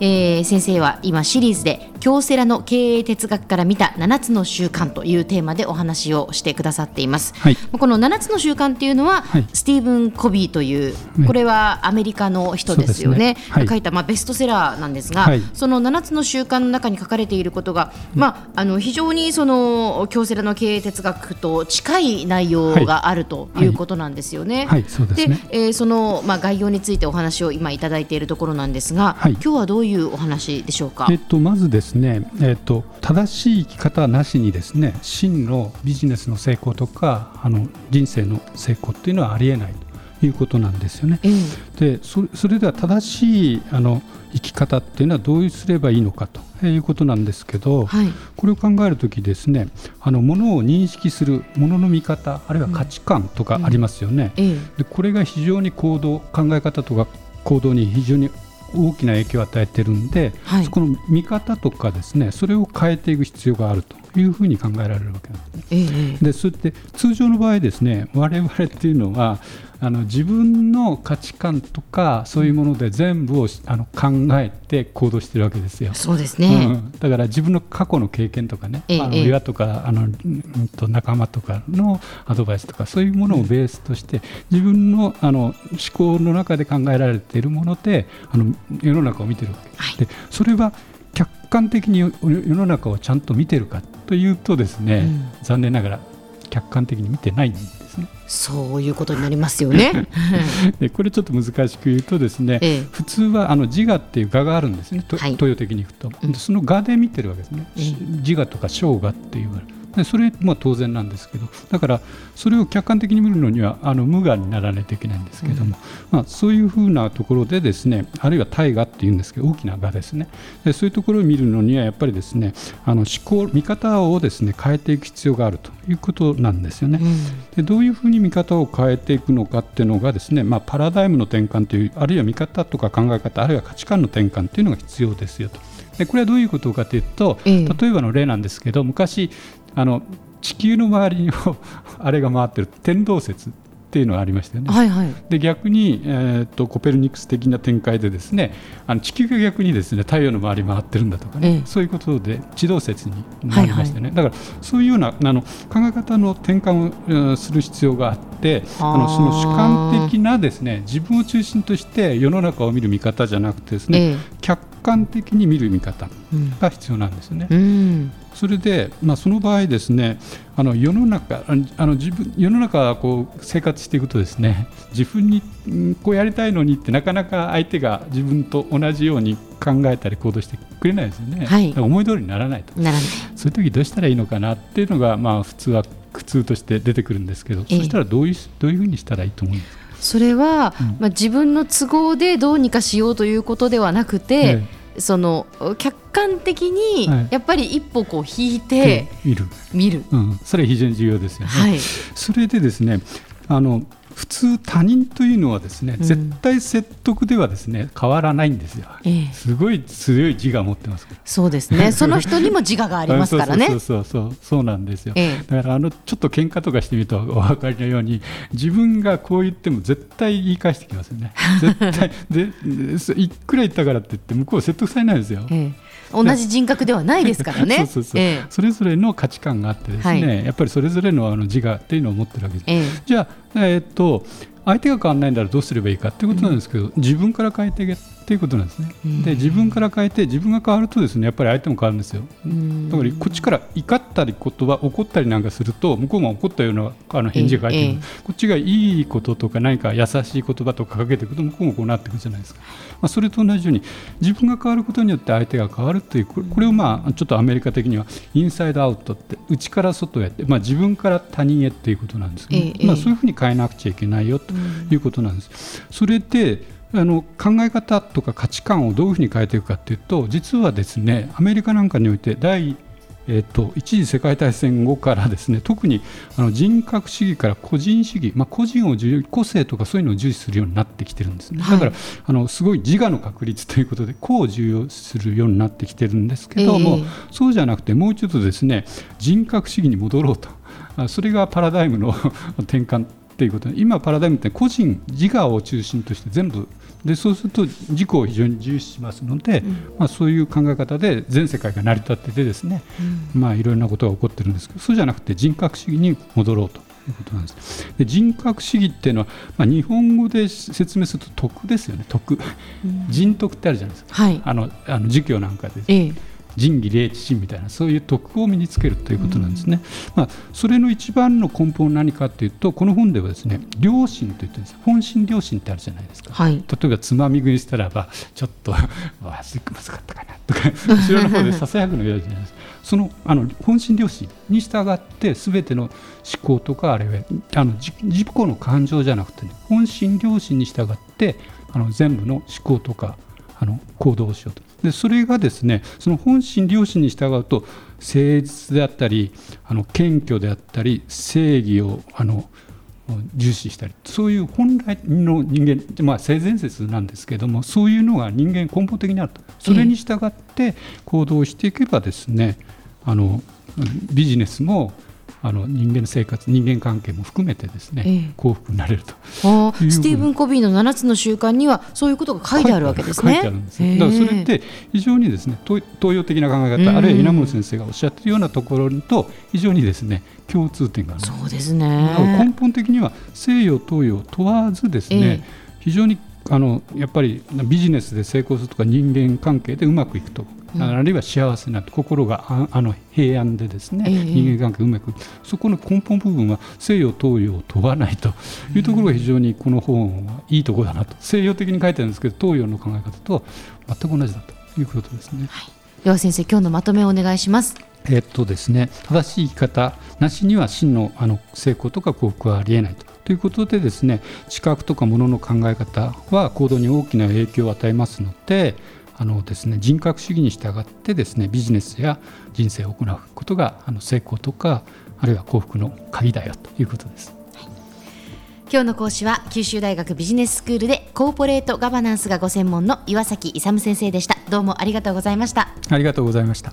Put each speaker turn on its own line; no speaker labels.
えー、先生は今シリーズで京セラの経営哲学から見た7つの習慣というテーマでお話をしてくださっています、はい、この7つの習慣っていうのは、はい、スティーブン・コビーというこれはアメリカの人ですよね、ね。はい、書いたまあベストセラーなんですが、その7つの習慣の中に書かれていることが、まあ、あの非常にその京セラの経営哲学と近い内容があるということなんですよね。で、ね、えー、その、まあ、概要についてお話を今いただいているところなんですが、今日はどういうお話でしょうか？
えっと、まずですね、えっと、正しい生き方なしにですね真のビジネスの成功とかあの人生の成功っていうのはありえないということなんですよね。うん、でそれでは正しいあの生き方っていうのはどうすればいいのかということなんですけど、はい、これを考えるときですねあのものを認識するものの見方あるいは価値観とかありますよね。うんうん、でこれが非常に行動考え方とか行動に非常に大きな影響を与えてるんで、はい、そこの見方とかですねそれを変えていく必要があるというふうに考えられるわけなんですね。ええ、でそれって通常の場合ですね我々っていうのはあの自分の価値観とかそういうもので全部をあの考えて行動してるわけですよ。
そうですね、
うん、だから自分の過去の経験とかね、ええ、あの親とかあの、うん、と仲間とかのアドバイスとかそういうものをベースとして自分のあの思考の中で考えられているものであの世の中を見てるわけです。はい、でそれは客観的に世の中をちゃんと見てるかというとですね、うん、残念ながら客観的に見てないんですね。
そういうことになりますよね。
でこれちょっと難しく言うとですね、ええ、普通はあの自我っていう我があるんですね、はい、東洋的にいくと、うん、その我で見てるわけですね、え、自我とか生我っていうでそれまあ当然なんですけどだからそれを客観的に見るのにはあの無我にならないといけないんですけども、うん、まあ、そういうふうなところでですねあるいは大我っていうんですけど大きな我ですねでそういうところを見るのにはやっぱりですねあの思考見方をですね変えていく必要があるということなんですよね。うん、でどういうふうに見方を変えていくのかっていうのがですね、まあ、パラダイムの転換というあるいは見方とか考え方あるいは価値観の転換というのが必要ですよと。でこれはどういうことかというと、例えばの例なんですけど昔あの地球の周りにあれが回ってる天動説っていうのがありましたよね。はいはい、で逆に、えーと、コペルニクス的な展開でですねあの地球が逆にですね太陽の周り回ってるんだとかね、ええ、そういうことで地動説になりましたね、はいはい、だからそういうようなあの考え方の転換をする必要があってあのその主観的なですね自分を中心として世の中を見る見方じゃなくてですね、え、客観的に見る見方が必要なんですね。うん。それで、まあ、その場合ですねあの世の中あの自分世の中こう生活していくとですね自分にこうやりたいのにってなかなか相手が自分と同じように考えたり行動してくれないですよね、はい、思い通りにならないと。ならない。そういう時どうしたらいいのかなっていうのが、まあ、普通は苦痛として出てくるんですけど、え。そしたらどういうどういうふうにしたらいいと思うんですか？
それは、うん、まあ、自分の都合でどうにかしようということではなくて、えその客観的にやっぱり一歩こう引いて見る、見る、
うん、それは非常に重要ですよね。はい、それでですねあの普通他人というのはですね、うん、絶対説得ではですね変わらないんですよ、ええ、すごい強い自我を持ってます
そうですね。その人にも自我がありますからね。
そうそうそうそう。なんですよ、え、だからあのちょっと喧嘩とかしてみると お分かりのように自分がこう言っても絶対言い返してきますよね。絶対。でいくら言ったからって言って向こう説得されないですよ、
同じ人格ではないですからね。
そうそうそう、えそれぞれの価値観があってですね、はい、やっぱりそれぞれのあの自我っていうのを持ってるわけです、じゃあえー、っと相手が変わらないんだらどうすればいいかということなんですけど、うん、自分から変えていけっていうことなんですね、うん、で自分から変えて自分が変わるとですねやっぱり相手も変わるんですよ、うん、だからこっちから怒ったり言葉怒ったりなんかすると向こうも怒ったようなあの返事が返ってくる、えこっちがいいこととか何か優しい言葉とかかけていくと向こうもこうなっていくじゃないですか、まあ、それと同じように自分が変わることによって相手が変わるというこれをまあちょっとアメリカ的にはインサイドアウトって内から外へって、まあ、自分から他人へっていうことなんですけど、え、まあ、そういうふうに変えなくちゃいけないよということなんです。それであの考え方とか価値観をどういうふうに変えていくかというと実はですねアメリカなんかにおいて第えーと、一次世界大戦後からですね特にあの人格主義から個人主義、まあ、個人を重個性とかそういうのを重視するようになってきてるんですね、だから、あのすごい自我の確立ということで個を重要するようになってきてるんですけども、えー、そうじゃなくてもう一度ですね人格主義に戻ろうと。それがパラダイムの 転換っていうこと。で今パラダイムって個人自我を中心として全部。でそうすると自己を非常に重視しますので、うん、まあ、そういう考え方で全世界が成り立っててですね、うん、まあ、いろんなことが起こってるんですけどそうじゃなくて人格主義に戻ろうということなんです。で人格主義っていうのは、まあ、日本語で説明すると徳ですよね。徳、うん、人徳ってあるじゃないですか、はい、あのあの儒教なんかで、ええ仁義礼智信みたいなそういう徳を身につけるということなんですね、うん、まあ、それの一番の根本は何かというとこの本ではですね良心といってです本心良心ってあるじゃないですか、はい、例えばつまみ食いしたらばちょっと まずかったかなとか後ろの方でささやくの嫌じゃないですか。そのあの本心良心に従ってすべての思考とかあれはあの自己の感情じゃなくて、ね、本心良心に従ってあの全部の思考とかあの行動をしようと。でそれがですねその本心良心に従うと誠実であったりあの謙虚であったり正義をあの重視したりそういう本来の人間、まあ、性善説なんですけどもそういうのが人間根本的にあると。それに従って行動していけばですね、あのビジネスもあの人間の生活人間関係も含めてですね、ええ、幸福になれると。
スティーブン・コビーの7つの習慣にはそういうことが書いてあるわけですね。
書いてあるんですだからそれって非常にですね東洋的な考え方、あるいは稲森先生がおっしゃっているようなところと非常にですね共通点がある
そうですね。
根本的には西洋東洋問わずですね、え、非常にあのやっぱりビジネスで成功するとか人間関係でうまくいくとあるいは幸せな心がああの平安でですね、えー、人間関係うまくそこの根本部分は西洋東洋を問わないというところが非常にこの本はいいところだなと西洋的に書いてあるんですけど東洋の考え方と全く同じだということですね。はい、
では先生今日のまとめをお願いします。
えっとですね、正しい生き方なしには真のあの成功とか幸福はありえないと。ということでですね知覚とかものの考え方は行動に大きな影響を与えますのであのですね、人格主義に従ってですねビジネスや人生を行うことがあの成功とかあるいは幸福の鍵だよということです。
今日の講師は九州大学ビジネススクールでコーポレートガバナンスがご専門の岩崎勇先生でした。どうもありがとうございました。
ありがとうございました